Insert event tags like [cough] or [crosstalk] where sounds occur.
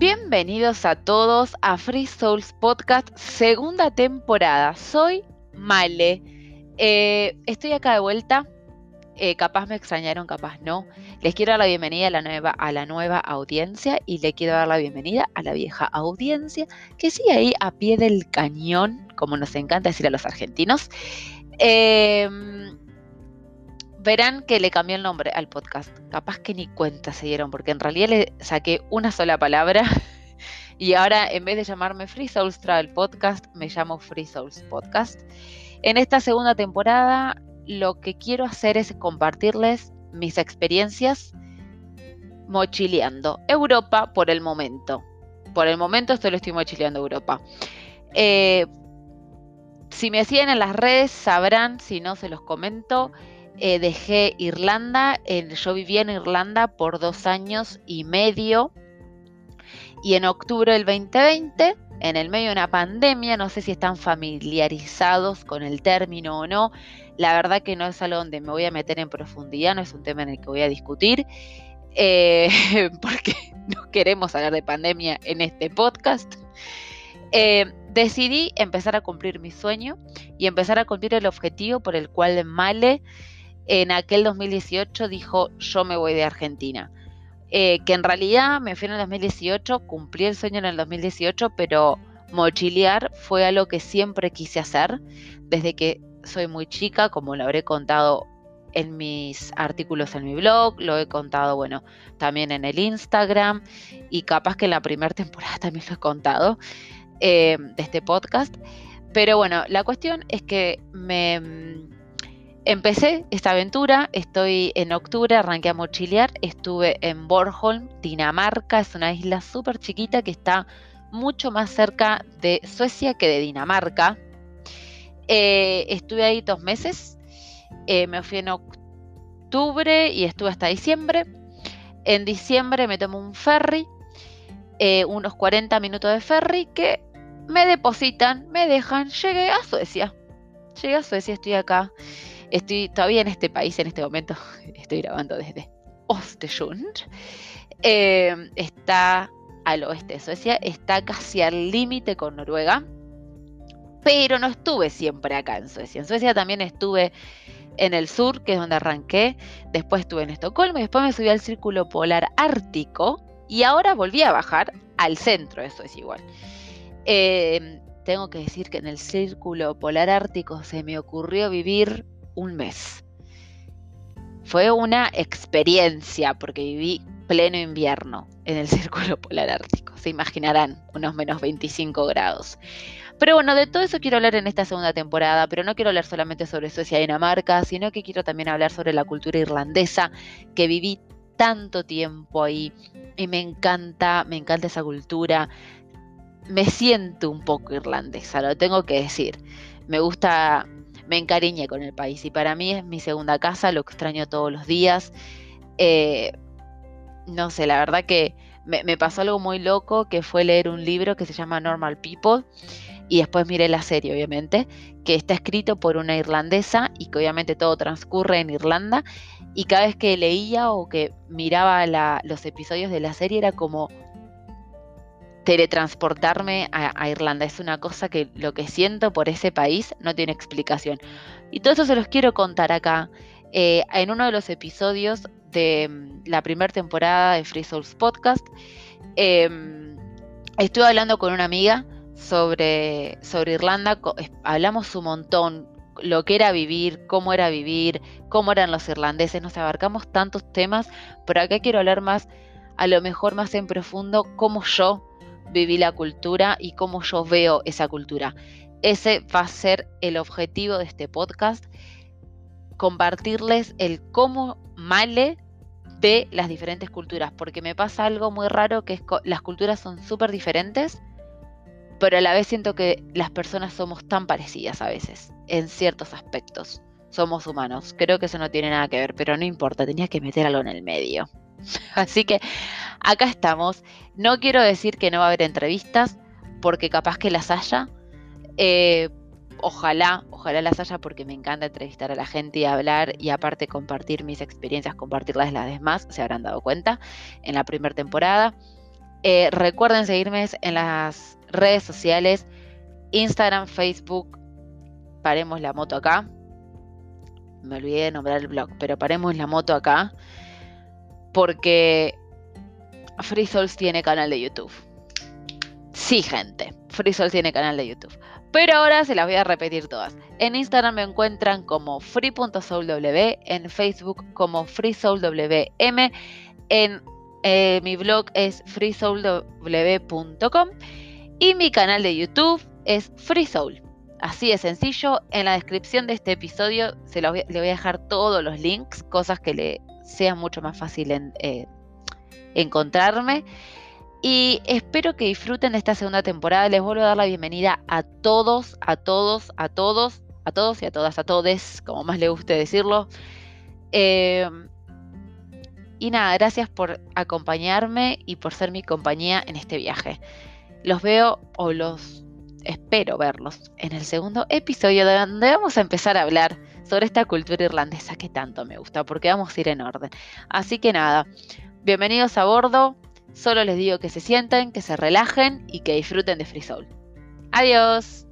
Bienvenidos a todos a Free Souls Podcast, segunda temporada. Soy Male. Eh, estoy acá de vuelta. Eh, capaz me extrañaron, capaz no. Les quiero dar la bienvenida a la, nueva, a la nueva audiencia y le quiero dar la bienvenida a la vieja audiencia que sigue ahí a pie del cañón, como nos encanta decir a los argentinos. Em, verán que le cambié el nombre al podcast. Capaz que ni cuenta se dieron, porque en realidad le saqué una sola palabra. [laughs] Y ahora, en vez de llamarme Free Souls Travel Podcast, me llamo Free Souls Podcast. En esta segunda temporada, lo que quiero hacer es compartirles mis experiencias mochileando Europa por el momento. Por el momento solo estoy mochileando Europa. Eh, si me siguen en las redes sabrán, si no se los comento, eh, dejé Irlanda, yo vivía en Irlanda por dos años y medio y en octubre del 2020, en el medio de una pandemia, no sé si están familiarizados con el término o no, la verdad que no es algo donde me voy a meter en profundidad, no es un tema en el que voy a discutir, eh, [laughs] porque no queremos hablar de pandemia en este podcast. Eh, decidí empezar a cumplir mi sueño y empezar a cumplir el objetivo por el cual Male en aquel 2018 dijo yo me voy de Argentina. Eh, que en realidad me fui en el 2018, cumplí el sueño en el 2018, pero mochilear fue algo que siempre quise hacer desde que soy muy chica, como lo habré contado en mis artículos en mi blog, lo he contado, bueno, también en el Instagram y capaz que en la primera [laughs] temporada también lo he contado eh, de este podcast. Pero bueno, la cuestión es que me Empecé esta aventura, estoy en octubre, arranqué a mochilear, estuve en Bornholm, Dinamarca, es una isla súper chiquita que está mucho más cerca de Suecia que de Dinamarca. Eh, estuve ahí dos meses, eh, me fui en octubre y estuve hasta diciembre. En diciembre me tomé un ferry, eh, unos 40 minutos de ferry que me depositan, me dejan, llegué a Suecia. Llegué a Suecia, estoy acá. Estoy todavía en este país, en este momento, [laughs] estoy grabando desde Ostesund. Eh, está al oeste de Suecia, está casi al límite con Noruega, pero no estuve siempre acá en Suecia. En Suecia también estuve en el sur, que es donde arranqué, después estuve en Estocolmo y después me subí al círculo polar ártico y ahora volví a bajar al centro, eso es igual. Eh, tengo que decir que en el círculo polar ártico se me ocurrió vivir un mes. Fue una experiencia porque viví pleno invierno en el [laughs] Círculo Polar Ártico. Se imaginarán, unos menos 25 grados. Pero bueno, de todo eso quiero hablar en esta segunda temporada, pero no quiero hablar solamente sobre Suecia y Dinamarca, sino que quiero también hablar sobre la cultura irlandesa, que viví tanto tiempo ahí y me encanta, me encanta esa cultura. Me siento un poco irlandesa, lo tengo que decir. Me gusta me encariñé con el país y para mí es mi segunda casa, lo extraño todos los días. Eh, no sé, la verdad que me, pasó algo muy loco que fue leer un libro que se llama Normal People y después miré la serie, obviamente, que está escrito por una irlandesa y que obviamente todo transcurre en Irlanda. Y cada vez que leía o que miraba los episodios de la serie era como teletransportarme a, Irlanda. Es una cosa que lo que siento por ese país no tiene explicación. Y todo eso se los quiero contar acá. Eh, en uno de los episodios de mm, la primera temporada de Free Souls Podcast, em, estuve hablando con una amiga sobre, sobre Irlanda. Hablamos un montón lo que era vivir, cómo era vivir, cómo eran los irlandeses. Nos abarcamos tantos temas, pero acá quiero hablar más, a lo mejor más en profundo, cómo yo viví la cultura y cómo yo veo esa cultura. Ese va a ser el objetivo de este podcast, compartirles el cómo Male ve las diferentes culturas, porque me pasa algo muy raro que es las culturas son súper diferentes, pero a la vez siento que las personas somos tan parecidas a veces, en ciertos aspectos. Somos humanos, creo que eso no tiene nada que ver, pero no importa, tenía que meter algo en el medio. Así que acá estamos. No quiero decir que no va a haber entrevistas, porque capaz que las haya. Eh, ojalá, ojalá las haya porque me encanta entrevistar a la gente y hablar y aparte compartir mis experiencias, compartirlas las demás, se habrán dado cuenta en la primera temporada. Eh, recuerden seguirme en las redes sociales, Instagram, Facebook, paremos la moto acá. Me olvidé de nombrar el blog, pero paremos la moto acá. Porque Free Souls tiene canal de YouTube. Sí, gente. Free Souls tiene canal de YouTube. Pero ahora se las voy a repetir todas. En Instagram me encuentran como free.soulw, en Facebook como freesoulwm, en eh, mi blog es freesoulw.com y mi canal de YouTube es FreeSoul. Así de sencillo, en la descripción de este episodio se le voy a dejar todos los links, cosas que le sean mucho más fácil eh, encontrarme. Y espero que disfruten de esta segunda temporada. Les vuelvo a dar la bienvenida a todos, a todos, a todos, a todos y a todas, a todes, como más le guste decirlo. Eh, y nada, gracias por acompañarme y por ser mi compañía en este viaje. Los veo o los espero verlos en el segundo episodio donde vamos a empezar a hablar sobre esta cultura irlandesa que tanto me gusta, porque vamos a ir en orden. Así que nada, bienvenidos a bordo. Solo les digo que se sienten, que se relajen y que disfruten de Free Soul. Adiós.